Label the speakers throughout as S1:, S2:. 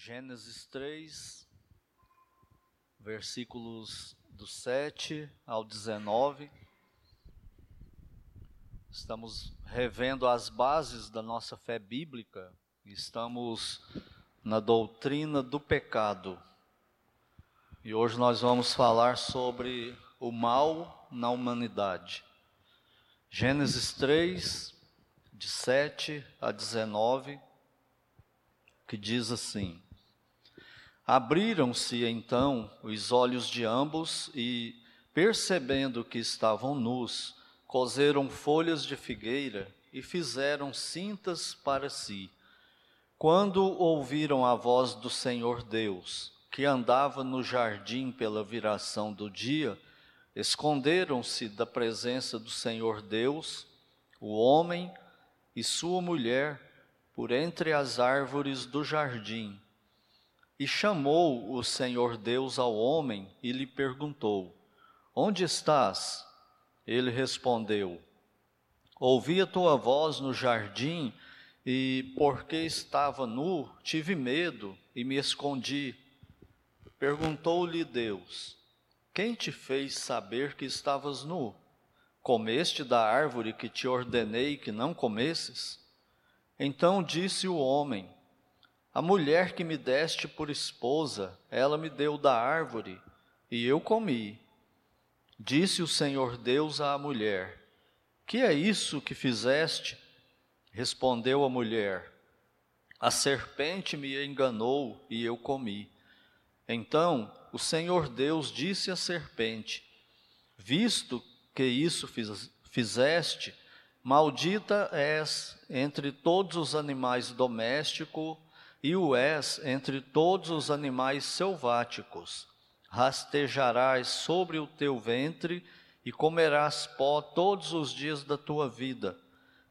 S1: Gênesis 3, versículos do 7 ao 19. Estamos revendo as bases da nossa fé bíblica, estamos na doutrina do pecado. E hoje nós vamos falar sobre o mal na humanidade. Gênesis 3, de 7 a 19, que diz assim: Abriram-se então os olhos de ambos e, percebendo que estavam nus, coseram folhas de figueira e fizeram cintas para si. Quando ouviram a voz do Senhor Deus, que andava no jardim pela viração do dia, esconderam-se da presença do Senhor Deus, o homem e sua mulher, por entre as árvores do jardim. E chamou o Senhor Deus ao homem e lhe perguntou: Onde estás? Ele respondeu: Ouvi a tua voz no jardim e, porque estava nu, tive medo e me escondi. Perguntou-lhe Deus: Quem te fez saber que estavas nu? Comeste da árvore que te ordenei que não comesses? Então disse o homem: a mulher que me deste por esposa, ela me deu da árvore, e eu comi. Disse o Senhor Deus à mulher: Que é isso que fizeste? Respondeu a mulher: A serpente me enganou e eu comi. Então o Senhor Deus disse à serpente: Visto que isso fizeste, maldita és entre todos os animais domésticos e o és entre todos os animais selváticos. Rastejarás sobre o teu ventre e comerás pó todos os dias da tua vida.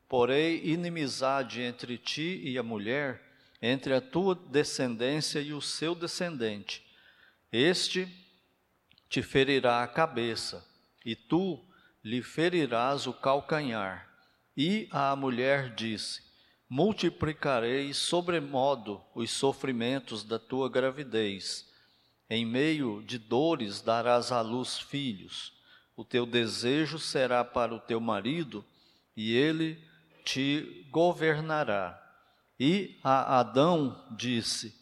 S1: Porém, inimizade entre ti e a mulher, entre a tua descendência e o seu descendente. Este te ferirá a cabeça, e tu lhe ferirás o calcanhar. E a mulher disse: multiplicarei sobremodo os sofrimentos da tua gravidez. Em meio de dores darás à luz filhos. O teu desejo será para o teu marido, e ele te governará. E a Adão disse: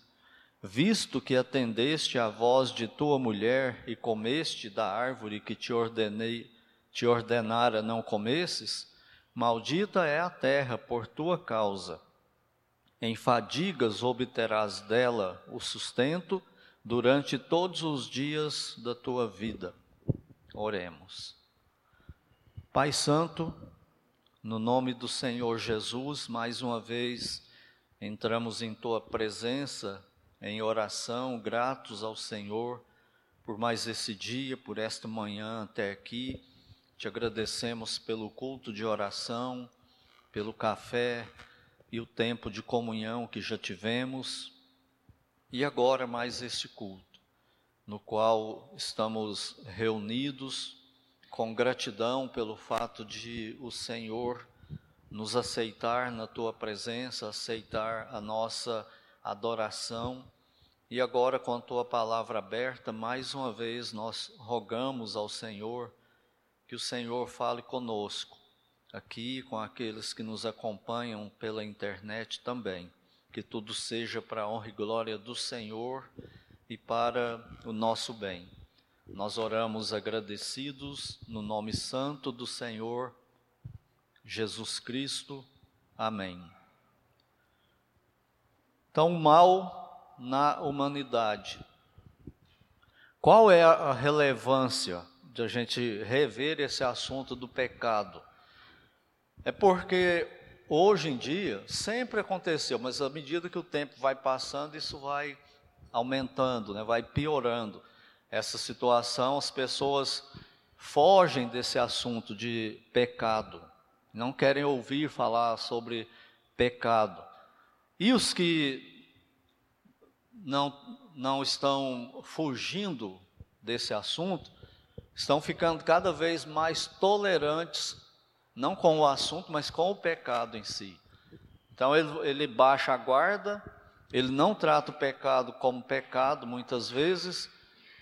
S1: Visto que atendeste à voz de tua mulher e comeste da árvore que te ordenei, te ordenara não comesses, Maldita é a terra por tua causa. Em fadigas obterás dela o sustento durante todos os dias da tua vida. Oremos. Pai Santo, no nome do Senhor Jesus, mais uma vez entramos em tua presença em oração, gratos ao Senhor por mais esse dia, por esta manhã até aqui te agradecemos pelo culto de oração, pelo café e o tempo de comunhão que já tivemos, e agora mais este culto, no qual estamos reunidos com gratidão pelo fato de o Senhor nos aceitar na tua presença, aceitar a nossa adoração. E agora, com a tua palavra aberta, mais uma vez nós rogamos ao Senhor que o Senhor fale conosco, aqui com aqueles que nos acompanham pela internet também. Que tudo seja para a honra e glória do Senhor e para o nosso bem. Nós oramos agradecidos no nome santo do Senhor Jesus Cristo. Amém. Então, mal na humanidade. Qual é a relevância de a gente rever esse assunto do pecado. É porque hoje em dia sempre aconteceu, mas à medida que o tempo vai passando, isso vai aumentando, né, vai piorando. Essa situação, as pessoas fogem desse assunto de pecado, não querem ouvir falar sobre pecado. E os que não, não estão fugindo desse assunto, estão ficando cada vez mais tolerantes, não com o assunto, mas com o pecado em si. Então ele, ele baixa a guarda, ele não trata o pecado como pecado, muitas vezes,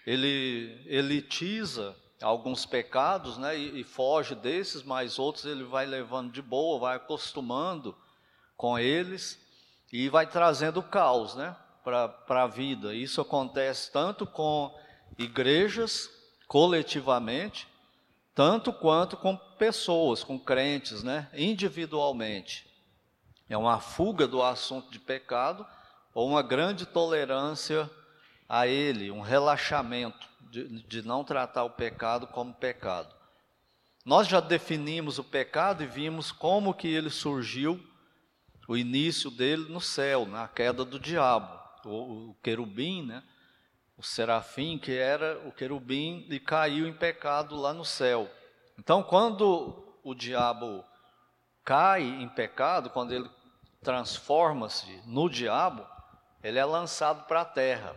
S1: ele elitiza alguns pecados né, e, e foge desses, mas outros ele vai levando de boa, vai acostumando com eles e vai trazendo caos né, para a vida. Isso acontece tanto com igrejas, coletivamente, tanto quanto com pessoas, com crentes, né, individualmente. É uma fuga do assunto de pecado ou uma grande tolerância a ele, um relaxamento de, de não tratar o pecado como pecado. Nós já definimos o pecado e vimos como que ele surgiu, o início dele no céu, na queda do diabo, o, o querubim, né? O serafim, que era o querubim, e caiu em pecado lá no céu. Então, quando o diabo cai em pecado, quando ele transforma-se no diabo, ele é lançado para a terra.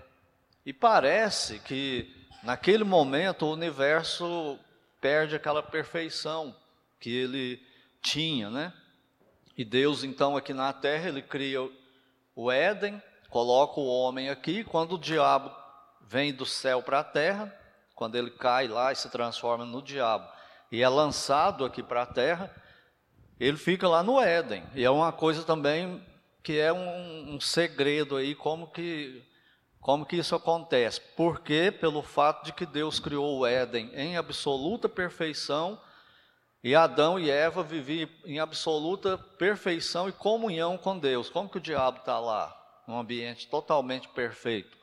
S1: E parece que naquele momento o universo perde aquela perfeição que ele tinha, né? E Deus então aqui na terra ele cria o Éden, coloca o homem aqui, quando o diabo vem do céu para a terra, quando ele cai lá e se transforma no diabo e é lançado aqui para a terra, ele fica lá no Éden. E é uma coisa também que é um, um segredo aí, como que, como que isso acontece. Porque pelo fato de que Deus criou o Éden em absoluta perfeição, e Adão e Eva viviam em absoluta perfeição e comunhão com Deus. Como que o diabo está lá, num ambiente totalmente perfeito?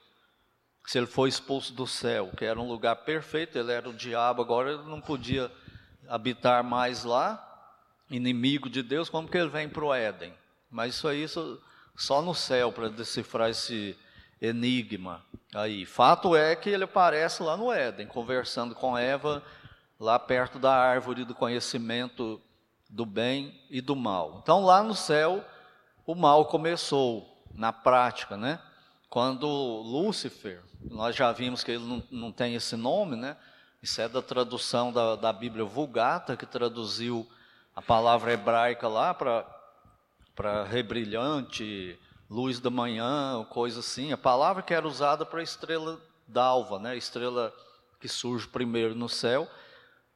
S1: Se ele foi expulso do céu, que era um lugar perfeito, ele era o diabo, agora ele não podia habitar mais lá, inimigo de Deus, como que ele vem para o Éden? Mas isso aí só no céu para decifrar esse enigma aí. Fato é que ele aparece lá no Éden, conversando com Eva, lá perto da árvore do conhecimento do bem e do mal. Então lá no céu o mal começou na prática, né? Quando Lúcifer, nós já vimos que ele não, não tem esse nome, né? Isso é da tradução da, da Bíblia Vulgata, que traduziu a palavra hebraica lá para rebrilhante, luz da manhã, coisa assim. A palavra que era usada para estrela d'alva, né? Estrela que surge primeiro no céu.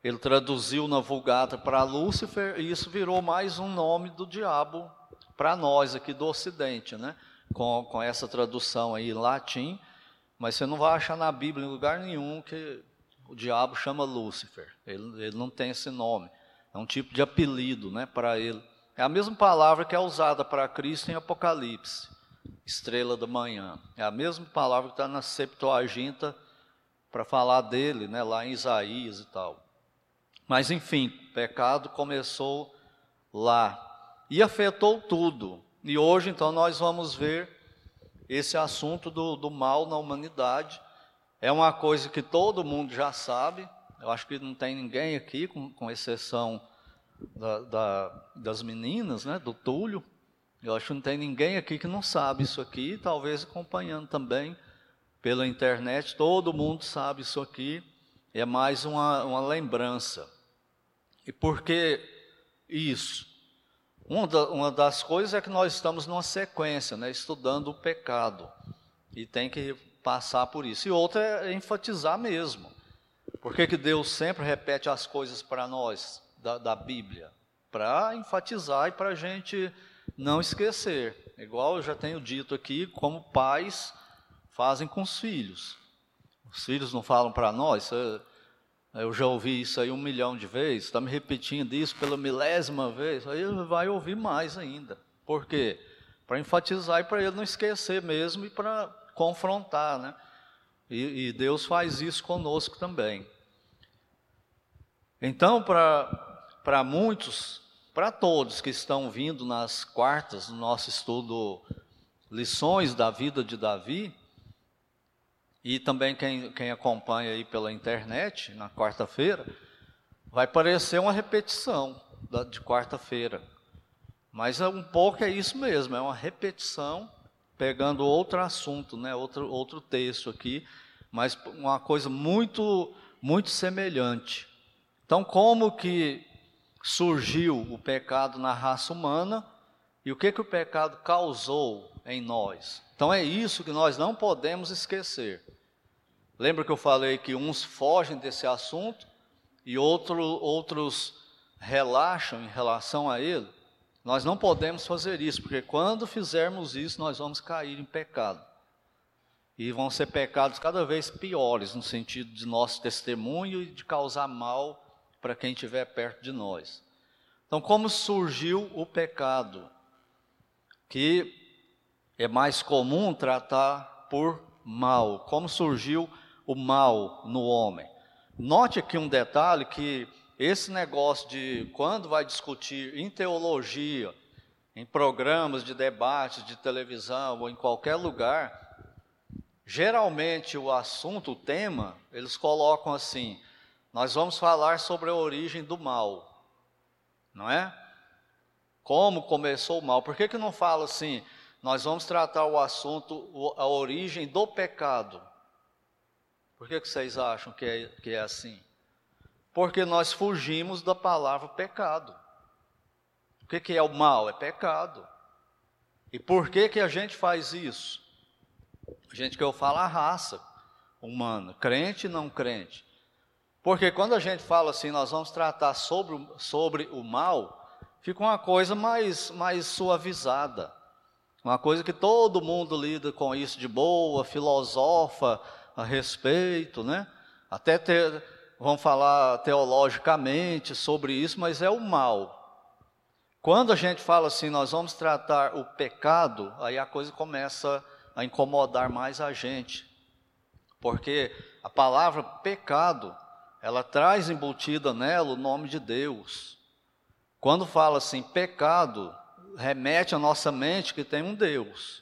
S1: Ele traduziu na Vulgata para Lúcifer e isso virou mais um nome do diabo para nós aqui do Ocidente, né? Com, com essa tradução aí em latim, mas você não vai achar na Bíblia em lugar nenhum que o diabo chama Lúcifer. Ele, ele não tem esse nome. É um tipo de apelido, né, para ele. É a mesma palavra que é usada para Cristo em Apocalipse, estrela da manhã. É a mesma palavra que está na Septuaginta para falar dele, né, lá em Isaías e tal. Mas enfim, o pecado começou lá e afetou tudo. E hoje, então, nós vamos ver esse assunto do, do mal na humanidade. É uma coisa que todo mundo já sabe. Eu acho que não tem ninguém aqui, com, com exceção da, da, das meninas, né, do Túlio. Eu acho que não tem ninguém aqui que não sabe isso aqui, talvez acompanhando também pela internet, todo mundo sabe isso aqui, é mais uma, uma lembrança. E por que isso? Uma, da, uma das coisas é que nós estamos numa sequência, né, estudando o pecado, e tem que passar por isso. E outra é enfatizar mesmo. Por que, que Deus sempre repete as coisas para nós? da, da Bíblia, para enfatizar e para a gente não esquecer. Igual eu já tenho dito aqui, como pais fazem com os filhos. Os filhos não falam para nós, eu já ouvi isso aí um milhão de vezes, está me repetindo isso pela milésima vez, aí vai ouvir mais ainda. Por quê? Para enfatizar e para ele não esquecer mesmo e para confrontar, né? E, e Deus faz isso conosco também. Então, para muitos, para todos que estão vindo nas quartas do nosso estudo Lições da Vida de Davi, e também quem, quem acompanha aí pela internet, na quarta-feira, vai parecer uma repetição da, de quarta-feira. Mas é um pouco é isso mesmo, é uma repetição, pegando outro assunto, né, outro, outro texto aqui, mas uma coisa muito, muito semelhante. Então, como que surgiu o pecado na raça humana e o que, que o pecado causou em nós. Então é isso que nós não podemos esquecer. Lembra que eu falei que uns fogem desse assunto e outro, outros relaxam em relação a ele? Nós não podemos fazer isso, porque quando fizermos isso, nós vamos cair em pecado. E vão ser pecados cada vez piores, no sentido de nosso testemunho e de causar mal para quem estiver perto de nós. Então, como surgiu o pecado? Que é mais comum tratar por mal. Como surgiu o mal no homem? Note aqui um detalhe que esse negócio de quando vai discutir em teologia, em programas de debate de televisão ou em qualquer lugar, geralmente o assunto, o tema, eles colocam assim: nós vamos falar sobre a origem do mal, não é? Como começou o mal? Por que, que não fala assim? Nós vamos tratar o assunto, a origem do pecado. Por que, que vocês acham que é, que é assim? Porque nós fugimos da palavra pecado. O que, que é o mal? É pecado. E por que, que a gente faz isso? A gente falo a raça humana, crente e não crente. Porque quando a gente fala assim, nós vamos tratar sobre, sobre o mal, fica uma coisa mais, mais suavizada. Uma coisa que todo mundo lida com isso de boa, filosofa a respeito, né? Até ter, vão falar teologicamente sobre isso, mas é o mal. Quando a gente fala assim, nós vamos tratar o pecado, aí a coisa começa a incomodar mais a gente. Porque a palavra pecado, ela traz embutida nela o nome de Deus. Quando fala assim, pecado, remete à nossa mente que tem um Deus.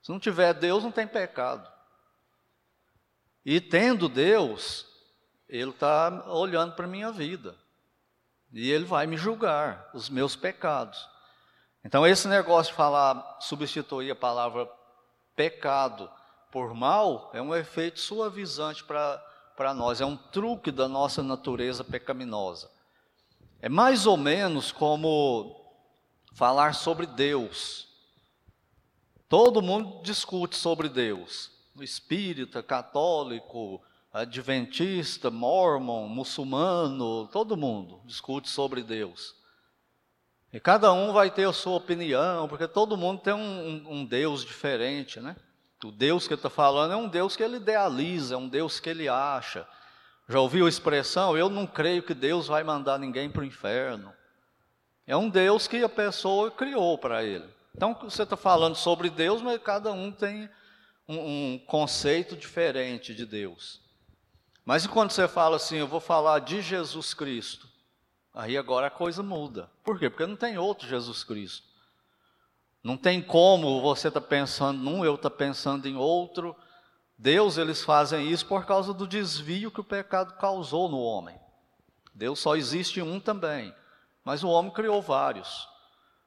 S1: Se não tiver Deus, não tem pecado. E tendo Deus, ele está olhando para a minha vida. E ele vai me julgar os meus pecados. Então, esse negócio de falar, substituir a palavra pecado por mal, é um efeito suavizante para nós, é um truque da nossa natureza pecaminosa. É mais ou menos como falar sobre Deus. Todo mundo discute sobre Deus. Espírita, católico, adventista, mormon, muçulmano, todo mundo discute sobre Deus. E cada um vai ter a sua opinião, porque todo mundo tem um, um, um Deus diferente, né? O Deus que ele está falando é um Deus que ele idealiza, é um Deus que ele acha. Já ouviu a expressão? Eu não creio que Deus vai mandar ninguém para o inferno. É um Deus que a pessoa criou para ele. Então você está falando sobre Deus, mas cada um tem um, um conceito diferente de Deus. Mas e quando você fala assim, eu vou falar de Jesus Cristo? Aí agora a coisa muda. Por quê? Porque não tem outro Jesus Cristo. Não tem como você estar tá pensando num, eu estar tá pensando em outro. Deus, eles fazem isso por causa do desvio que o pecado causou no homem. Deus só existe um também, mas o homem criou vários.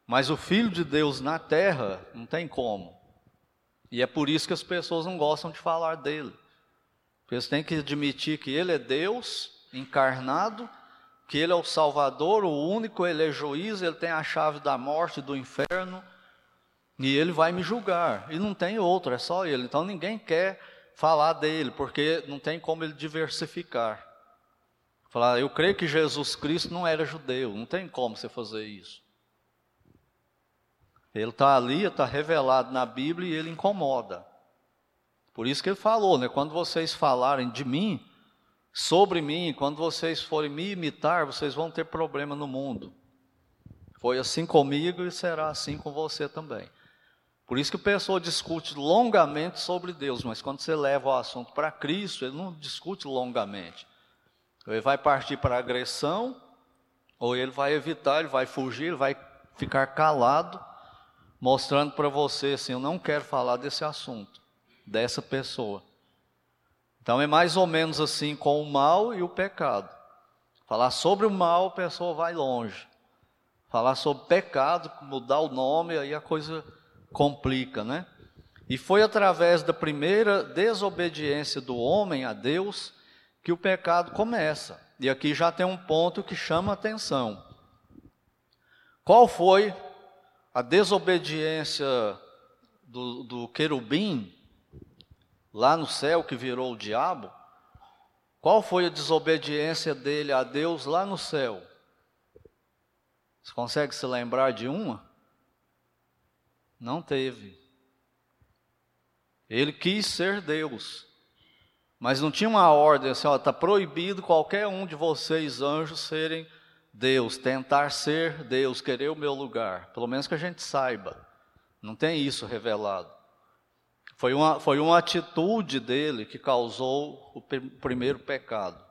S1: Mas o Filho de Deus na terra, não tem como. E é por isso que as pessoas não gostam de falar dele. Eles têm que admitir que Ele é Deus encarnado, que Ele é o Salvador, o único, Ele é juiz, Ele tem a chave da morte do inferno, e Ele vai me julgar. E não tem outro, é só Ele. Então ninguém quer falar dele, porque não tem como Ele diversificar. Falar, eu creio que Jesus Cristo não era judeu, não tem como você fazer isso. Ele está ali, está revelado na Bíblia e ele incomoda. Por isso que ele falou, né? Quando vocês falarem de mim, sobre mim, quando vocês forem me imitar, vocês vão ter problema no mundo. Foi assim comigo e será assim com você também. Por isso que a pessoa discute longamente sobre Deus, mas quando você leva o assunto para Cristo, ele não discute longamente. Ele vai partir para agressão, ou ele vai evitar, ele vai fugir, ele vai ficar calado, mostrando para você assim: eu não quero falar desse assunto dessa pessoa. Então é mais ou menos assim com o mal e o pecado. Falar sobre o mal, a pessoa vai longe. Falar sobre pecado, mudar o nome, aí a coisa complica, né? E foi através da primeira desobediência do homem a Deus que o pecado começa. E aqui já tem um ponto que chama atenção. Qual foi a desobediência do, do querubim, lá no céu, que virou o diabo, qual foi a desobediência dele a Deus lá no céu? Você consegue se lembrar de uma? Não teve. Ele quis ser Deus, mas não tinha uma ordem assim: está proibido qualquer um de vocês, anjos, serem Deus, tentar ser Deus, querer o meu lugar. Pelo menos que a gente saiba. Não tem isso revelado. Foi uma, foi uma atitude dele que causou o primeiro pecado.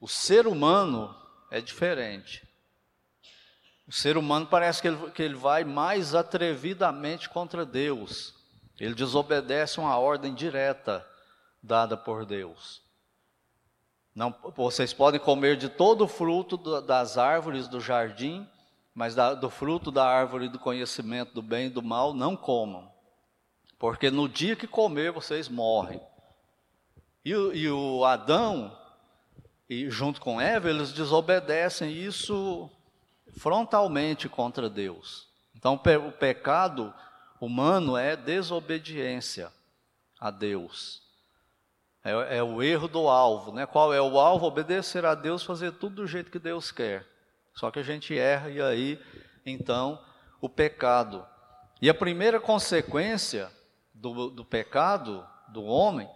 S1: O ser humano é diferente. O ser humano parece que ele, que ele vai mais atrevidamente contra Deus. Ele desobedece uma ordem direta dada por Deus. Não, vocês podem comer de todo o fruto das árvores do jardim, mas da, do fruto da árvore do conhecimento do bem e do mal não comam, porque no dia que comer vocês morrem. E, e o Adão, e junto com Eva, eles desobedecem isso frontalmente contra Deus. Então, o pecado humano é desobediência a Deus. É, é, o erro do alvo, né? Qual é o alvo? Obedecer a Deus, fazer tudo do jeito que Deus quer. Só que a gente erra e aí, então, o pecado. E a primeira consequência do, do pecado do homem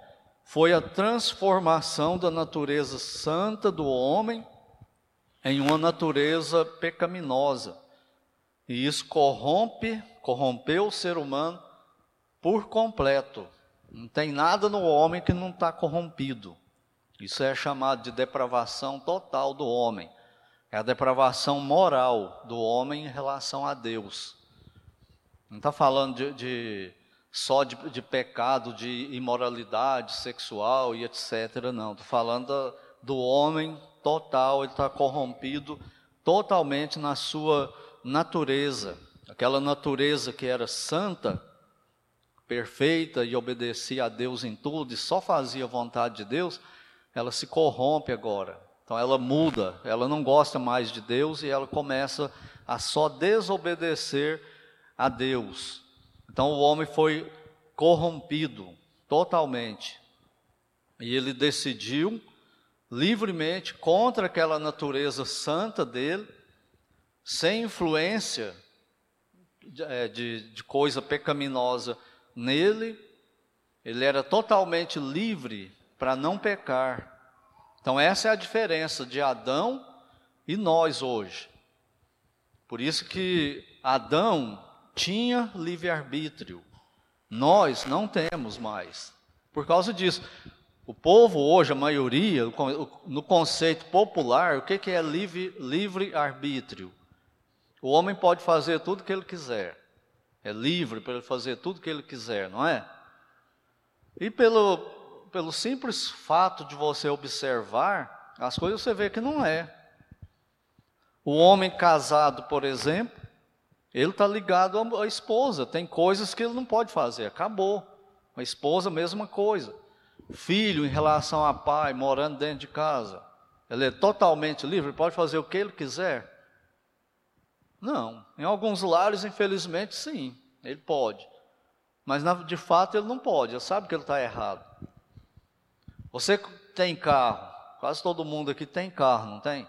S1: foi a transformação da natureza santa do homem em uma natureza pecaminosa. E isso corrompe, corrompeu o ser humano por completo. Não tem nada no homem que não está corrompido. Isso é chamado de depravação total do homem. É a depravação moral do homem em relação a Deus. Não está falando de, de só de, de, pecado, de imoralidade sexual e etc. Não. Estou falando do homem total, ele está corrompido totalmente na sua natureza. Aquela natureza que era santa, perfeita e obedecia a Deus em tudo e só fazia a vontade de Deus, ela se corrompe agora. Então ela muda, ela não gosta mais de Deus e ela começa a só desobedecer a Deus. Então o homem foi corrompido totalmente. E ele decidiu livremente contra aquela natureza santa dele, sem influência de, é, de, de coisa pecaminosa nele, ele era totalmente livre para não pecar. Então, essa é a diferença de Adão e nós hoje. Por isso que Adão tinha livre-arbítrio, nós não temos mais. Por causa disso, o povo hoje, a maioria, no conceito popular, o que é livre-arbítrio? O homem pode fazer tudo o que ele quiser. É livre para ele fazer tudo o que ele quiser, não é? E pelo, pelo simples fato de você observar as coisas, você vê que não é. O homem casado, por exemplo, ele está ligado à esposa. Tem coisas que ele não pode fazer, acabou. A esposa, mesma coisa filho em relação a pai, morando dentro de casa. Ele é totalmente livre, pode fazer o que ele quiser? Não. Em alguns lares, infelizmente, sim, ele pode. Mas de fato ele não pode, ele sabe que ele está errado. Você tem carro, quase todo mundo aqui tem carro, não tem?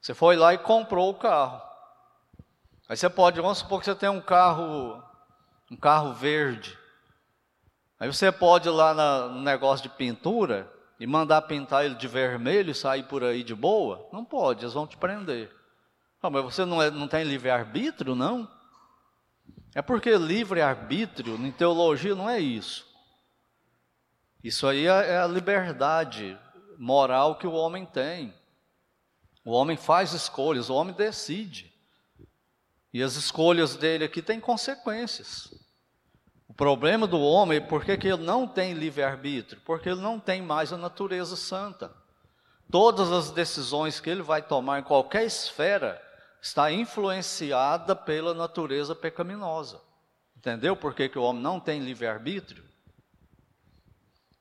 S1: Você foi lá e comprou o carro. Aí você pode, vamos supor que você tem um carro, um carro verde. Aí você pode ir lá no negócio de pintura e mandar pintar ele de vermelho e sair por aí de boa? Não pode, eles vão te prender. Não, mas você não, é, não tem livre-arbítrio, não? É porque livre-arbítrio, em teologia, não é isso. Isso aí é, é a liberdade moral que o homem tem. O homem faz escolhas, o homem decide. E as escolhas dele aqui têm consequências problema do homem é porque ele não tem livre-arbítrio, porque ele não tem mais a natureza santa. Todas as decisões que ele vai tomar em qualquer esfera está influenciada pela natureza pecaminosa. Entendeu por que, que o homem não tem livre-arbítrio?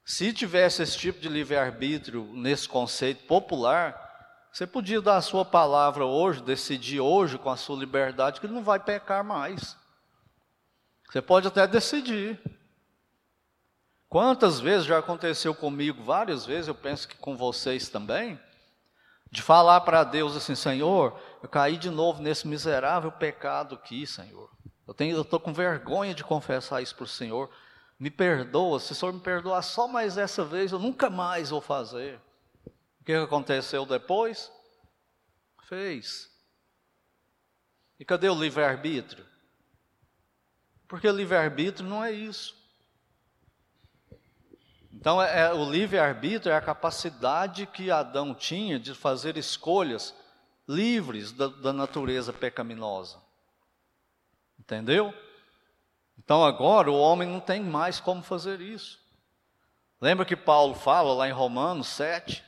S1: Se tivesse esse tipo de livre-arbítrio nesse conceito popular, você podia dar a sua palavra hoje, decidir hoje com a sua liberdade que ele não vai pecar mais. Você pode até decidir. Quantas vezes já aconteceu comigo, várias vezes, eu penso que com vocês também, de falar para Deus assim, Senhor, eu caí de novo nesse miserável pecado aqui, Senhor. Eu tenho, eu estou com vergonha de confessar isso para o Senhor. Me perdoa, se o Senhor me perdoar só mais essa vez, eu nunca mais vou fazer. O que aconteceu depois? Fez. E cadê o livre-arbítrio? Porque livre-arbítrio não é isso. Então, é, é o livre-arbítrio é a capacidade que Adão tinha de fazer escolhas livres da, da natureza pecaminosa. Entendeu? Então agora o homem não tem mais como fazer isso. Lembra que Paulo fala lá em Romanos 7?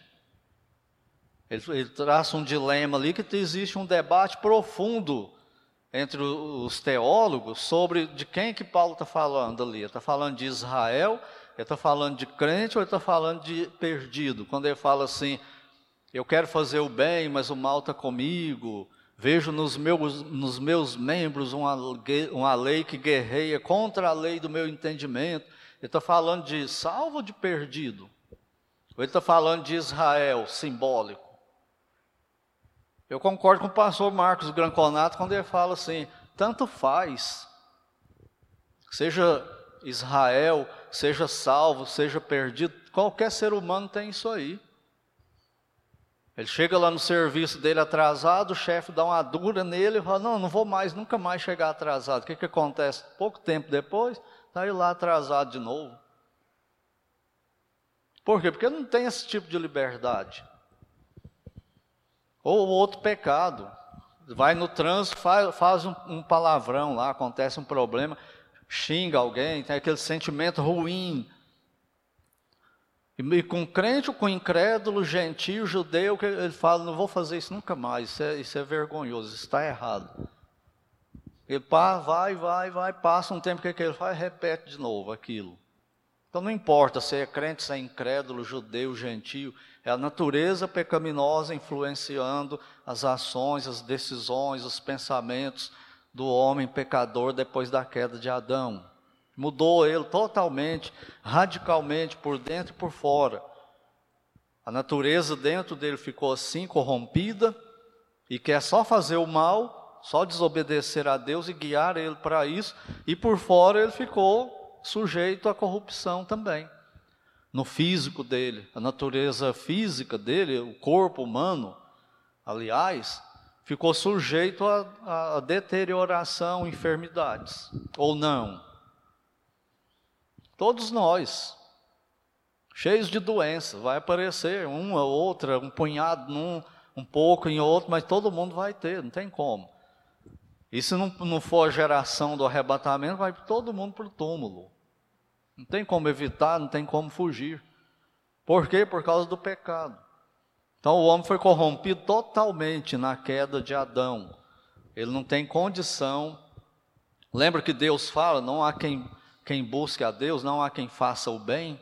S1: Ele, ele traça um dilema ali que existe um debate profundo entre os teólogos sobre de quem que Paulo está falando ali. Ele está falando de Israel, ele está falando de crente ou ele está falando de perdido? Quando ele fala assim, eu quero fazer o bem, mas o mal está comigo, vejo nos meus, nos meus membros uma, uma lei que guerreia contra a lei do meu entendimento. Ele está falando de salvo ou de perdido? Ou ele está falando de Israel simbólico? Eu concordo com o pastor Marcos Granconato quando ele fala assim: tanto faz, seja Israel, seja salvo, seja perdido, qualquer ser humano tem isso aí. Ele chega lá no serviço dele atrasado, o chefe dá uma dura nele e fala: Não, não vou mais, nunca mais chegar atrasado. O que, que acontece? Pouco tempo depois, está ele lá atrasado de novo. Por quê? Porque não tem esse tipo de liberdade. Ou outro pecado. Vai no trânsito, faz, faz um, um palavrão lá, acontece um problema, xinga alguém, tem aquele sentimento ruim. E com crente ou com incrédulo, gentil, judeu, ele fala, não vou fazer isso nunca mais, isso é, isso é vergonhoso, isso está errado. Ele pá, vai, vai, vai, passa um tempo, que, que ele faz? Repete de novo aquilo. Então não importa se é crente, se é incrédulo, judeu, gentil, é a natureza pecaminosa influenciando as ações, as decisões, os pensamentos do homem pecador depois da queda de Adão. Mudou ele totalmente, radicalmente, por dentro e por fora. A natureza dentro dele ficou assim, corrompida, e quer só fazer o mal, só desobedecer a Deus e guiar ele para isso, e por fora ele ficou sujeito à corrupção também no físico dele, a natureza física dele, o corpo humano, aliás, ficou sujeito a, a deterioração, enfermidades, ou não. Todos nós, cheios de doenças, vai aparecer uma, outra, um punhado num, um pouco em outro, mas todo mundo vai ter, não tem como. E se não, não for a geração do arrebatamento, vai todo mundo para o túmulo. Não tem como evitar, não tem como fugir. Por quê? Por causa do pecado. Então o homem foi corrompido totalmente na queda de Adão. Ele não tem condição. Lembra que Deus fala: não há quem, quem busque a Deus, não há quem faça o bem.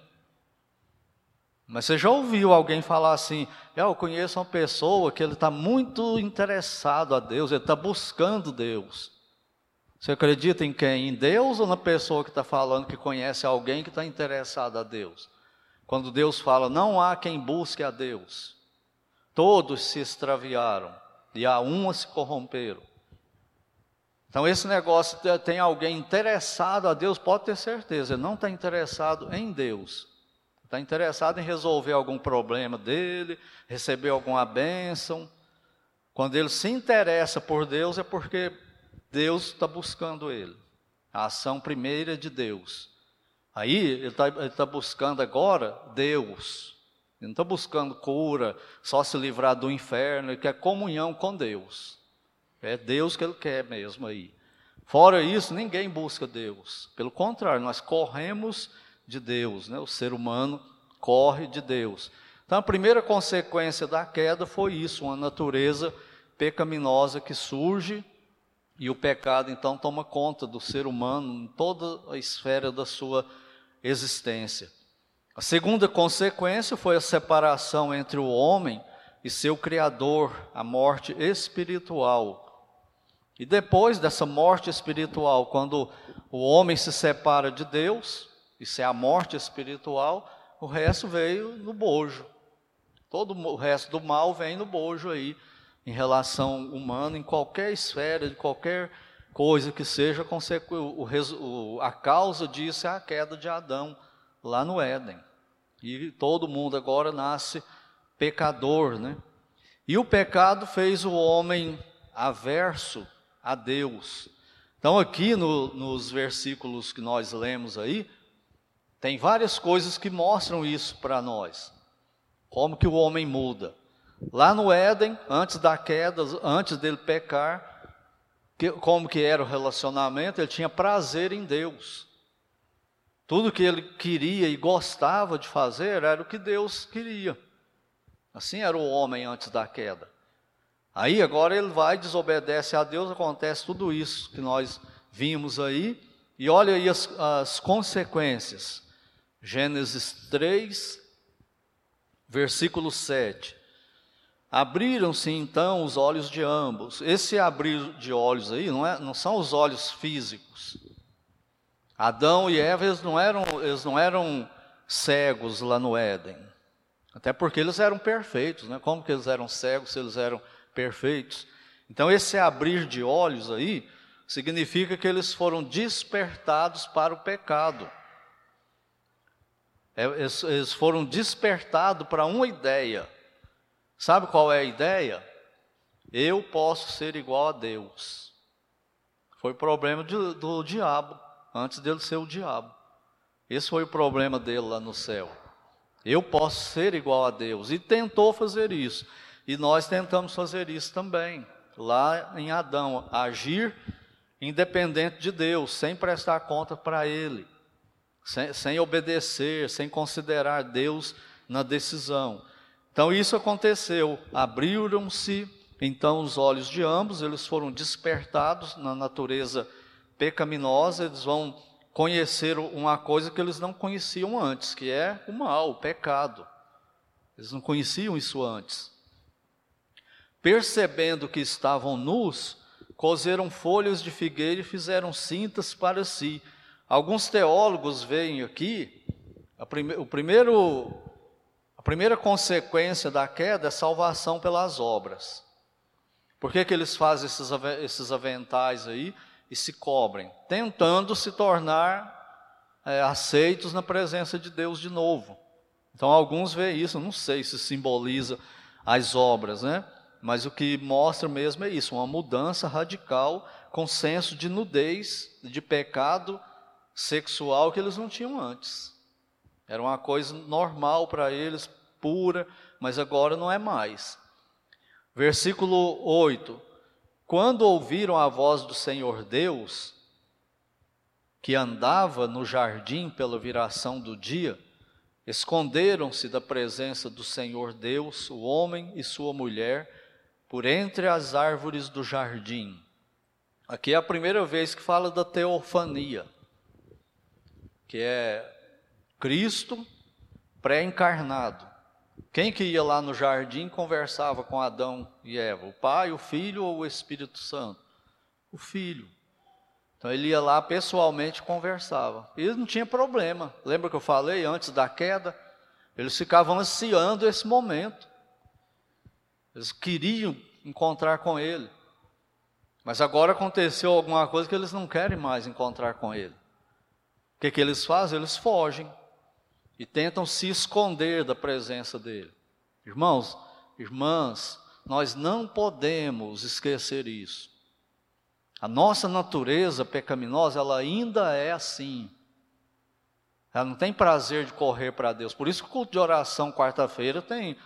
S1: Mas você já ouviu alguém falar assim: eu conheço uma pessoa que ele está muito interessado a Deus, ele está buscando Deus. Você acredita em quem? Em Deus ou na pessoa que está falando que conhece alguém que está interessado a Deus? Quando Deus fala, não há quem busque a Deus, todos se extraviaram e a uma se corromperam. Então, esse negócio tem alguém interessado a Deus, pode ter certeza, ele não está interessado em Deus, está interessado em resolver algum problema dele, receber alguma bênção. Quando ele se interessa por Deus, é porque Deus está buscando ele. A ação primeira é de Deus. Aí ele está tá buscando agora Deus. Ele não está buscando cura, só se livrar do inferno, ele quer comunhão com Deus. É Deus que ele quer mesmo aí. Fora isso, ninguém busca Deus. Pelo contrário, nós corremos de Deus, né? o ser humano corre de Deus. Então, a primeira consequência da queda foi isso, uma natureza pecaminosa que surge e o pecado então toma conta do ser humano em toda a esfera da sua existência. A segunda consequência foi a separação entre o homem e seu Criador, a morte espiritual. E depois dessa morte espiritual, quando o homem se separa de Deus, isso é a morte espiritual, o resto veio no bojo. Todo o resto do mal vem no bojo aí, em relação humana, em qualquer esfera, de qualquer coisa que seja, o, a causa disso é a queda de Adão, lá no Éden. E todo mundo agora nasce pecador, né? E o pecado fez o homem averso a Deus. Então, aqui no, nos versículos que nós lemos aí, tem várias coisas que mostram isso para nós. Como que o homem muda. Lá no Éden, antes da queda, antes dele pecar, que, como que era o relacionamento, ele tinha prazer em Deus. Tudo que ele queria e gostava de fazer era o que Deus queria. Assim era o homem antes da queda. Aí agora ele vai, desobedece a Deus, acontece tudo isso que nós vimos aí, e olha aí as, as consequências. Gênesis 3, versículo 7. Abriram-se então os olhos de ambos. Esse abrir de olhos aí não, é, não são os olhos físicos. Adão e Eva eles não, eram, eles não eram cegos lá no Éden. Até porque eles eram perfeitos, né? Como que eles eram cegos se eles eram perfeitos? Então esse abrir de olhos aí significa que eles foram despertados para o pecado. É, eles foram despertados para uma ideia. Sabe qual é a ideia? Eu posso ser igual a Deus. Foi problema do, do diabo, antes dele ser o diabo. Esse foi o problema dele lá no céu. Eu posso ser igual a Deus. E tentou fazer isso. E nós tentamos fazer isso também. Lá em Adão, agir independente de Deus, sem prestar conta para Ele sem, sem obedecer, sem considerar Deus na decisão. Então isso aconteceu, abriram-se então os olhos de ambos, eles foram despertados na natureza pecaminosa, eles vão conhecer uma coisa que eles não conheciam antes, que é o mal, o pecado. Eles não conheciam isso antes. Percebendo que estavam nus, cozeram folhas de figueira e fizeram cintas para si. Alguns teólogos veem aqui a, prime o primeiro, a primeira consequência da queda é salvação pelas obras. Por que, que eles fazem esses, esses aventais aí e se cobrem? Tentando se tornar é, aceitos na presença de Deus de novo. Então, alguns veem isso, não sei se simboliza as obras, né? Mas o que mostra mesmo é isso, uma mudança radical com senso de nudez, de pecado sexual que eles não tinham antes. Era uma coisa normal para eles, pura, mas agora não é mais. Versículo 8: Quando ouviram a voz do Senhor Deus, que andava no jardim pela viração do dia, esconderam-se da presença do Senhor Deus, o homem e sua mulher, por entre as árvores do jardim. Aqui é a primeira vez que fala da teofania que é Cristo pré-encarnado. Quem que ia lá no jardim conversava com Adão e Eva? O Pai, o Filho ou o Espírito Santo? O Filho. Então ele ia lá pessoalmente conversava. E não tinha problema. Lembra que eu falei antes da queda? Eles ficavam ansiando esse momento. Eles queriam encontrar com ele. Mas agora aconteceu alguma coisa que eles não querem mais encontrar com ele. O que, que eles fazem? Eles fogem e tentam se esconder da presença dele. Irmãos, irmãs, nós não podemos esquecer isso. A nossa natureza pecaminosa, ela ainda é assim. Ela não tem prazer de correr para Deus. Por isso que o culto de oração quarta-feira tem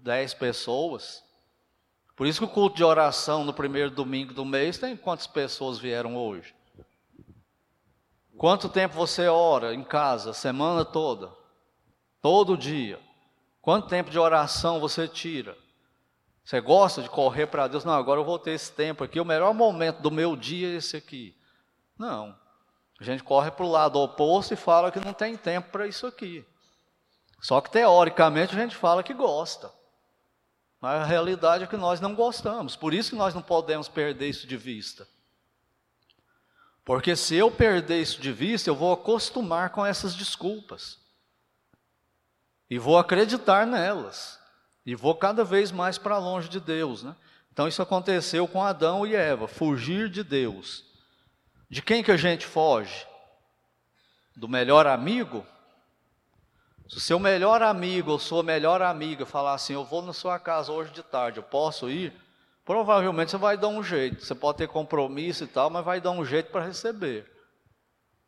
S1: dez pessoas. Por isso que o culto de oração no primeiro domingo do mês tem quantas pessoas vieram hoje? Quanto tempo você ora em casa, semana toda? Todo dia. Quanto tempo de oração você tira? Você gosta de correr para Deus? Não, agora eu vou ter esse tempo aqui, o melhor momento do meu dia é esse aqui. Não. A gente corre para o lado oposto e fala que não tem tempo para isso aqui. Só que teoricamente a gente fala que gosta. Mas a realidade é que nós não gostamos, por isso que nós não podemos perder isso de vista. Porque se eu perder isso de vista, eu vou acostumar com essas desculpas. E vou acreditar nelas. E vou cada vez mais para longe de Deus. Né? Então isso aconteceu com Adão e Eva, fugir de Deus. De quem que a gente foge? Do melhor amigo? Se o seu melhor amigo ou sua melhor amiga falar assim, eu vou na sua casa hoje de tarde, eu posso ir? Provavelmente você vai dar um jeito. Você pode ter compromisso e tal, mas vai dar um jeito para receber.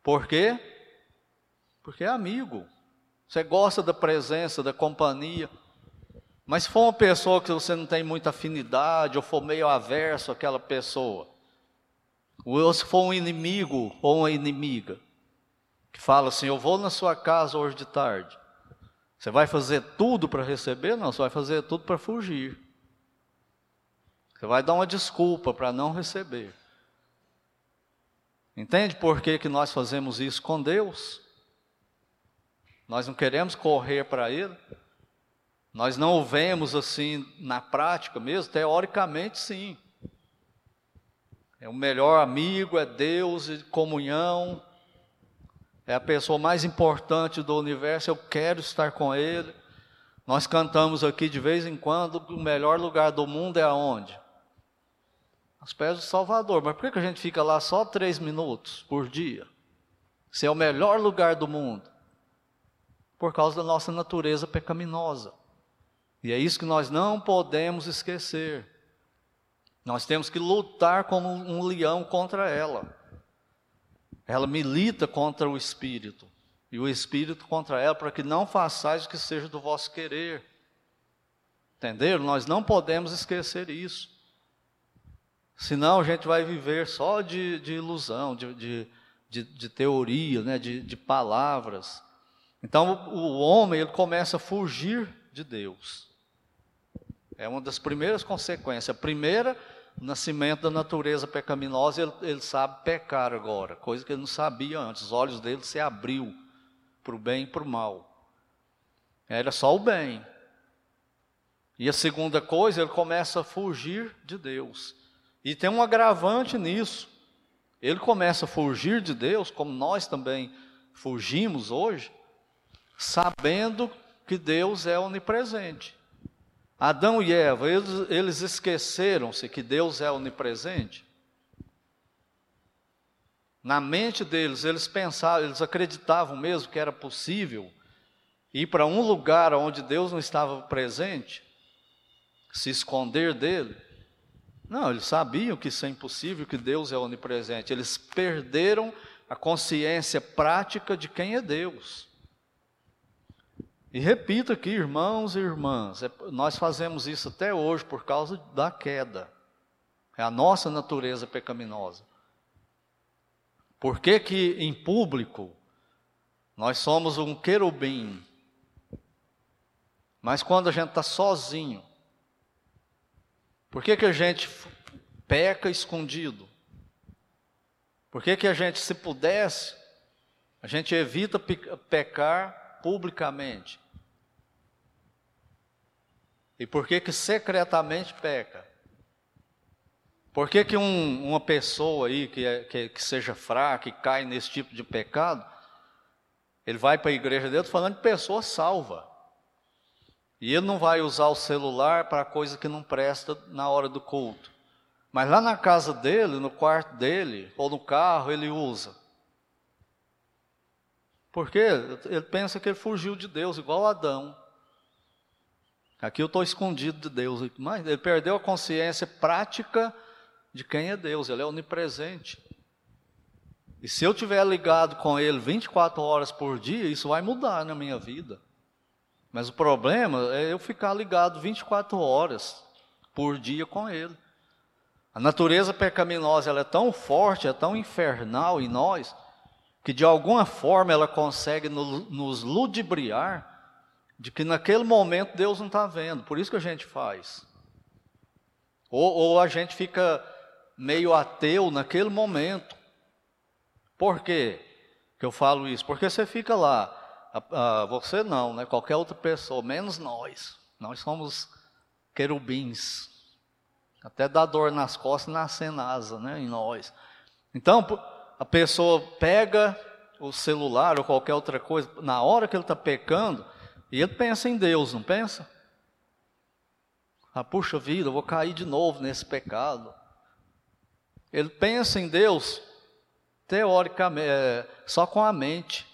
S1: Por quê? Porque é amigo. Você gosta da presença, da companhia. Mas se for uma pessoa que você não tem muita afinidade, ou for meio averso àquela pessoa, ou se for um inimigo ou uma inimiga, que fala assim: Eu vou na sua casa hoje de tarde. Você vai fazer tudo para receber? Não, você vai fazer tudo para fugir. Você vai dar uma desculpa para não receber. Entende por que, que nós fazemos isso com Deus? Nós não queremos correr para Ele. Nós não o vemos assim na prática mesmo, teoricamente sim. É o melhor amigo, é Deus, é comunhão, é a pessoa mais importante do universo, eu quero estar com Ele. Nós cantamos aqui de vez em quando, o melhor lugar do mundo é aonde? Aos pés do Salvador. Mas por que a gente fica lá só três minutos por dia? Se é o melhor lugar do mundo? Por causa da nossa natureza pecaminosa. E é isso que nós não podemos esquecer. Nós temos que lutar como um leão contra ela. Ela milita contra o espírito, e o espírito contra ela, para que não façais o que seja do vosso querer. Entenderam? Nós não podemos esquecer isso. Senão a gente vai viver só de, de ilusão, de, de, de, de teoria, né? de, de palavras. Então o homem ele começa a fugir de Deus. É uma das primeiras consequências. A primeira nascimento da natureza pecaminosa, ele, ele sabe pecar agora, coisa que ele não sabia antes. Os olhos dele se abriu para o bem e para o mal. Era só o bem. E a segunda coisa, ele começa a fugir de Deus. E tem um agravante nisso. Ele começa a fugir de Deus, como nós também fugimos hoje, sabendo que Deus é onipresente. Adão e Eva, eles, eles esqueceram-se que Deus é onipresente. Na mente deles, eles pensavam, eles acreditavam mesmo que era possível ir para um lugar onde Deus não estava presente, se esconder dele. Não, eles sabiam que isso é impossível, que Deus é onipresente. Eles perderam a consciência prática de quem é Deus. E repito aqui, irmãos e irmãs, é, nós fazemos isso até hoje por causa da queda. É a nossa natureza pecaminosa. Por que que em público nós somos um querubim, mas quando a gente está sozinho, por que que a gente peca escondido? Por que que a gente, se pudesse, a gente evita pecar publicamente? E por que que secretamente peca? Por que, que um, uma pessoa aí que, é, que, que, seja fraca e cai nesse tipo de pecado, ele vai para a igreja dele falando de pessoa salva. E ele não vai usar o celular para coisa que não presta na hora do culto. Mas lá na casa dele, no quarto dele, ou no carro, ele usa. Por quê? Ele pensa que ele fugiu de Deus, igual Adão. Aqui eu estou escondido de Deus, mas ele perdeu a consciência prática de quem é Deus, ele é onipresente. E se eu estiver ligado com ele 24 horas por dia, isso vai mudar na minha vida. Mas o problema é eu ficar ligado 24 horas por dia com ele. A natureza pecaminosa ela é tão forte, é tão infernal em nós, que de alguma forma ela consegue nos ludibriar de que naquele momento Deus não está vendo, por isso que a gente faz. Ou, ou, a gente fica meio ateu naquele momento. Por quê que eu falo isso? Porque você fica lá, a, a, você não, né? qualquer outra pessoa, menos nós. Nós somos querubins. Até dá dor nas costas nascendo asa, né, em nós. Então, a pessoa pega o celular ou qualquer outra coisa, na hora que ele está pecando, e ele pensa em Deus, não pensa? Ah, puxa vida, eu vou cair de novo nesse pecado. Ele pensa em Deus, teoricamente, é, só com a mente.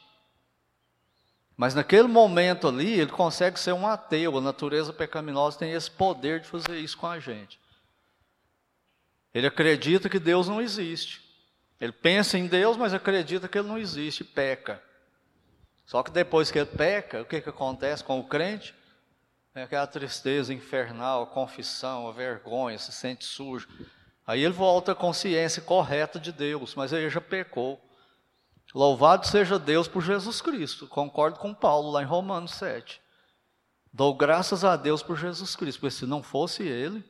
S1: Mas naquele momento ali, ele consegue ser um ateu. A natureza pecaminosa tem esse poder de fazer isso com a gente. Ele acredita que Deus não existe. Ele pensa em Deus, mas acredita que ele não existe, peca. Só que depois que ele peca, o que, que acontece com o crente? É aquela tristeza infernal, a confissão, a vergonha, se sente sujo. Aí ele volta à consciência correta de Deus, mas aí já pecou. Louvado seja Deus por Jesus Cristo. Concordo com Paulo lá em Romanos 7. Dou graças a Deus por Jesus Cristo, porque se não fosse Ele,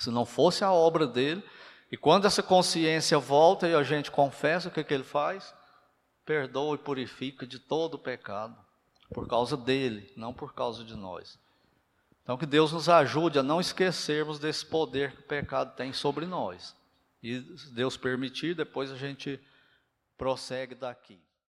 S1: se não fosse a obra dele, e quando essa consciência volta e a gente confessa, o que, que ele faz? Perdoa e purifica de todo o pecado, por causa dele, não por causa de nós. Então, que Deus nos ajude a não esquecermos desse poder que o pecado tem sobre nós. E, se Deus permitir, depois a gente prossegue daqui.